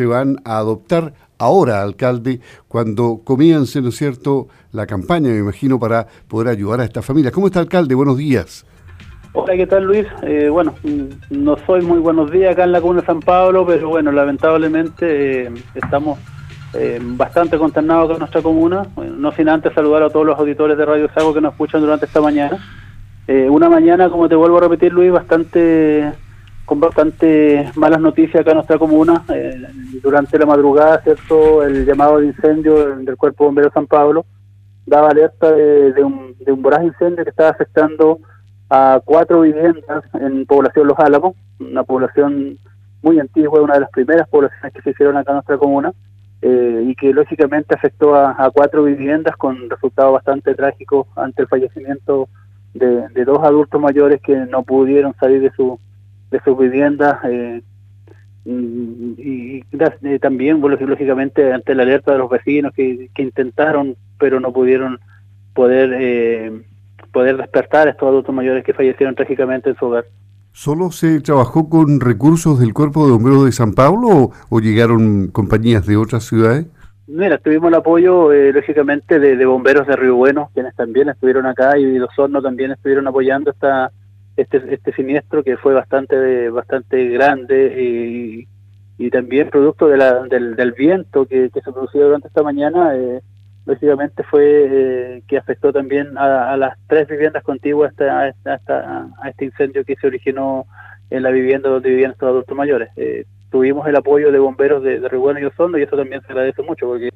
se van a adoptar ahora, alcalde, cuando comience, ¿no es cierto?, la campaña, me imagino, para poder ayudar a esta familia. ¿Cómo está, alcalde? Buenos días. Hola, ¿qué tal, Luis? Eh, bueno, no soy muy buenos días acá en la comuna de San Pablo, pero bueno, lamentablemente eh, estamos eh, bastante consternados con nuestra comuna. no sin antes saludar a todos los auditores de Radio Sago que nos escuchan durante esta mañana. una mañana, como te vuelvo a repetir, Luis, bastante con bastante malas noticias acá en nuestra comuna. Eh, durante la madrugada, ¿cierto? El llamado de incendio del Cuerpo Bombero San Pablo daba alerta de, un, de un voraz incendio que estaba afectando a cuatro viviendas en población Los Álamos, una población muy antigua, una de las primeras poblaciones que se hicieron acá en nuestra comuna, eh, y que lógicamente afectó a, cuatro viviendas con resultados bastante trágicos ante el fallecimiento de, de dos adultos mayores que no pudieron salir de su de sus viviendas eh, y, eh, también, lógicamente, ante la alerta de los vecinos que, intentaron, pero no pudieron poder eh, poder despertar a estos adultos mayores que fallecieron trágicamente en su hogar. ¿Solo se trabajó con recursos del Cuerpo de Bomberos de San Pablo o, llegaron compañías de otras ciudades? Mira, tuvimos el apoyo, lógicamente, de, de, bomberos de Río Bueno, quienes también estuvieron acá, y los hornos también estuvieron apoyando esta, este, este siniestro que fue bastante bastante grande y, también producto de la, del, viento que, se produjo durante esta mañana, eh, básicamente fue eh, que afectó también a, las tres viviendas contiguas a, a, este incendio que se originó en la vivienda donde vivían estos adultos mayores. Eh, tuvimos el apoyo de bomberos de, de y Osondo y eso también se agradece mucho porque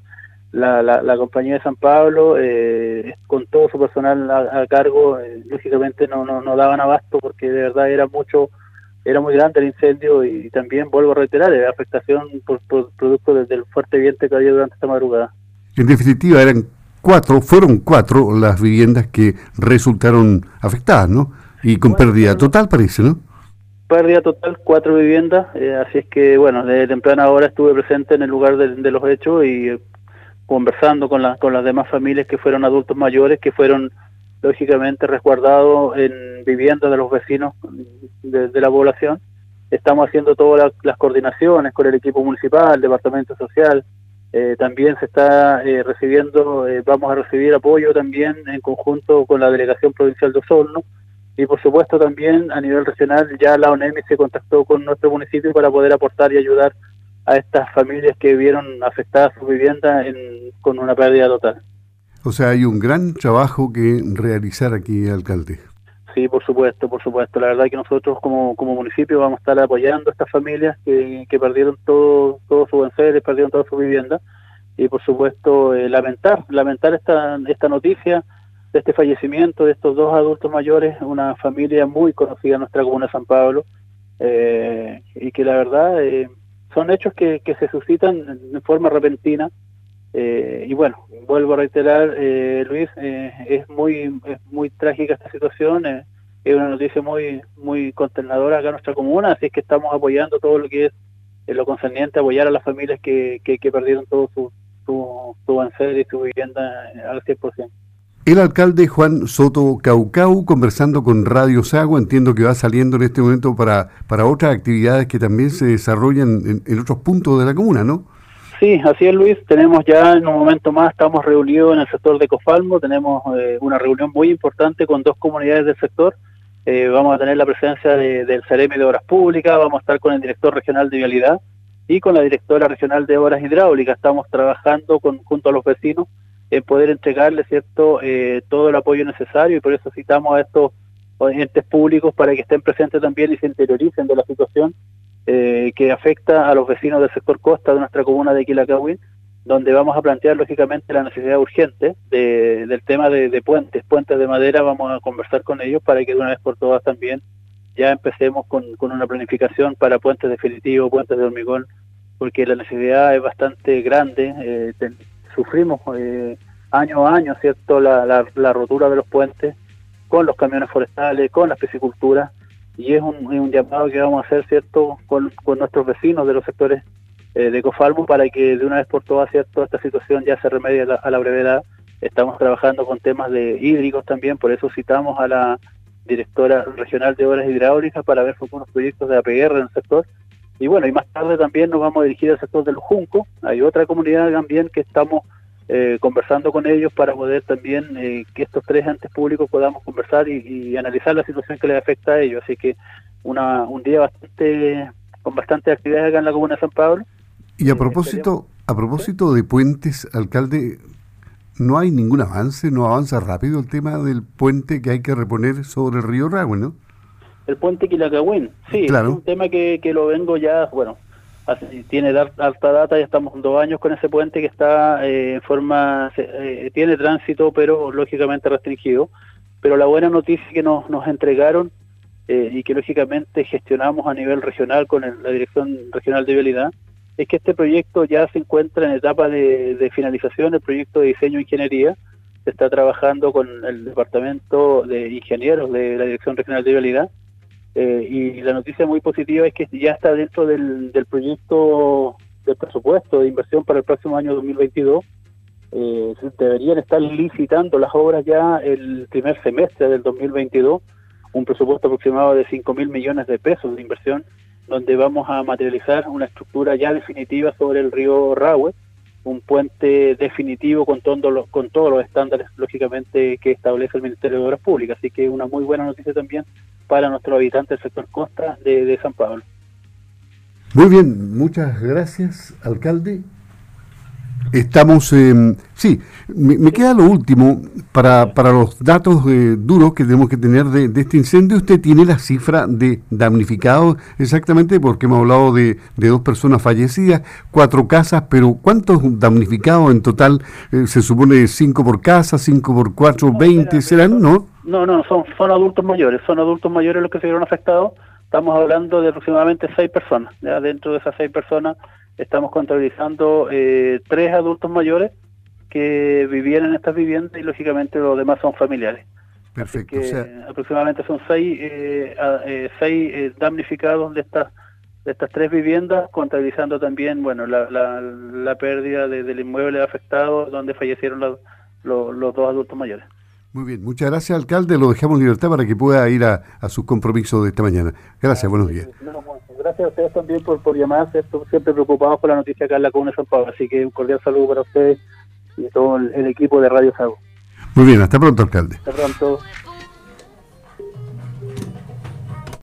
la, la, compañía de San Pablo, eh, con todo su personal a, cargo, eh, lógicamente no, no, no, daban abasto porque de verdad era mucho, era muy grande el incendio y, también vuelvo a reiterar, la afectación por, producto del fuerte viento que había durante esta madrugada. En definitiva, eran cuatro, fueron cuatro las viviendas que resultaron afectadas, ¿no? Y con pérdida total parece, ¿no? Pérdida total, cuatro viviendas, eh, así es que, bueno, de temprana hora estuve presente en el lugar de, de los hechos y conversando con, con las demás familias que fueron adultos mayores, que fueron lógicamente resguardados en viviendas de los vecinos de, la población. Estamos haciendo todas las coordinaciones con el equipo municipal, el departamento social. Eh, también se está eh, recibiendo, eh, vamos a recibir apoyo también en conjunto con la delegación provincial de Osorno y por supuesto también a nivel regional ya la ONEMI se contactó con nuestro municipio para poder aportar y ayudar a estas familias que vieron afectadas su vivienda con una pérdida total. O sea, hay un gran trabajo que realizar aquí, alcalde. Sí, por supuesto, por supuesto. La verdad que nosotros como, como municipio vamos a estar apoyando a estas familias que, que perdieron todo, todo su buen perdieron toda su vivienda. Y por supuesto, eh, lamentar, lamentar esta, esta noticia de este fallecimiento de estos dos adultos mayores, una familia muy conocida en nuestra comuna de San Pablo, eh, y que la verdad eh, son hechos que, que se suscitan en forma repentina. Eh, y bueno, vuelvo a reiterar, eh, Luis, eh, es muy es muy trágica esta situación, es una noticia muy muy consternadora acá en nuestra comuna, así es que estamos apoyando todo lo que es lo concerniente apoyar a las familias que, que, perdieron todo su, su, su y su vivienda al 100%. El alcalde Juan Soto Caucau conversando con Radio Sago, entiendo que va saliendo en este momento para, para otras actividades que también se desarrollan en, otros puntos de la comuna, ¿no? Sí, así es Luis, tenemos ya en un momento más, estamos reunidos en el sector de Cofalmo, tenemos eh, una reunión muy importante con dos comunidades del sector, eh, vamos a tener la presencia del Ceremi de Obras Públicas, vamos a estar con el director regional de Vialidad y con la directora regional de Obras Hidráulicas, estamos trabajando con, junto a los vecinos poder entregarle cierto eh, todo el apoyo necesario y por eso citamos a estos entes públicos para que estén presentes también y se interioricen de la situación eh, que afecta a los vecinos del sector costa de nuestra comuna de Quilacagüín, donde vamos a plantear lógicamente la necesidad urgente de, del tema de, puentes, puentes de madera, vamos a conversar con ellos para que de una vez por todas también ya empecemos con, con una planificación para puentes definitivos, puentes de hormigón, porque la necesidad es bastante grande. Eh, sufrimos eh, año a año, ¿cierto?, la, rotura de los puentes con los camiones forestales, con la piscicultura, y es un, llamado que vamos a hacer, ¿cierto?, con, nuestros vecinos de los sectores eh, de Cofalmo para que de una vez por todas, ¿cierto?, esta situación ya se remedie a la, brevedad. Estamos trabajando con temas de hídricos también, por eso citamos a la directora regional de obras hidráulicas para ver futuros proyectos de APR en el sector Y bueno, y más tarde también nos vamos a dirigir al sector de los Juncos. Hay otra comunidad también que estamos eh, conversando con ellos para poder también eh, que estos tres entes públicos podamos conversar y, analizar la situación que les afecta a ellos. Así que una, un día bastante con bastante actividades acá en la comuna de San Pablo. Y a propósito, a propósito de puentes, alcalde, no hay ningún avance, no avanza rápido el tema del puente que hay que reponer sobre el río Ragüe, ¿no? El puente Quilacagüín, sí, es un tema que, que lo vengo ya, bueno, tiene alta data, ya estamos dos años con ese puente que está eh, en forma, eh, tiene tránsito, pero lógicamente restringido. Pero la buena noticia que nos, nos entregaron eh, y que lógicamente gestionamos a nivel regional con la Dirección Regional de Vialidad es que este proyecto ya se encuentra en etapa de, de finalización, el proyecto de diseño e ingeniería. Se está trabajando con el Departamento de Ingenieros de la Dirección Regional de Vialidad eh, y la noticia muy positiva es que ya está dentro del, del proyecto del presupuesto de inversión para el próximo año 2022. Eh, deberían estar licitando las obras ya el primer semestre del 2022, un presupuesto aproximado de 5 mil millones de pesos de inversión, donde vamos a materializar una estructura ya definitiva sobre el río Rahue, un puente definitivo con, todo con todos los estándares, lógicamente, que establece el Ministerio de Obras Públicas. Así que una muy buena noticia también para nuestros habitantes del sector costa de, San Pablo. Muy bien, muchas gracias, alcalde. Estamos, eh, sí, me, queda lo último para, para los datos eh, duros que tenemos que tener de, este incendio. Usted tiene la cifra de damnificados exactamente porque hemos hablado de, de dos personas fallecidas, cuatro casas, pero ¿cuántos damnificados en total? Eh, se supone cinco por casa, cinco por cuatro, veinte serán, ¿no? No, no, son, son adultos mayores, son adultos mayores los que se vieron afectados. Estamos hablando de aproximadamente seis personas. ¿ya? Dentro de esas seis personas estamos contabilizando eh, tres adultos mayores que vivían en estas viviendas y lógicamente los demás son familiares. Perfecto. aproximadamente son seis, eh, eh, seis damnificados de estas de estas tres viviendas, contabilizando también bueno la, la, pérdida del inmueble afectado donde fallecieron los, los dos adultos mayores. Muy bien, muchas gracias, alcalde. Lo dejamos en libertad para que pueda ir a, a sus compromisos de esta mañana. Gracias, buenos días. Gracias a ustedes también por, por llamar, siempre preocupados por la noticia acá en la Comuna de San Pablo. Así que un cordial saludo para ustedes y todo el, equipo de Radio Sago. Muy bien, hasta pronto, alcalde. Hasta pronto.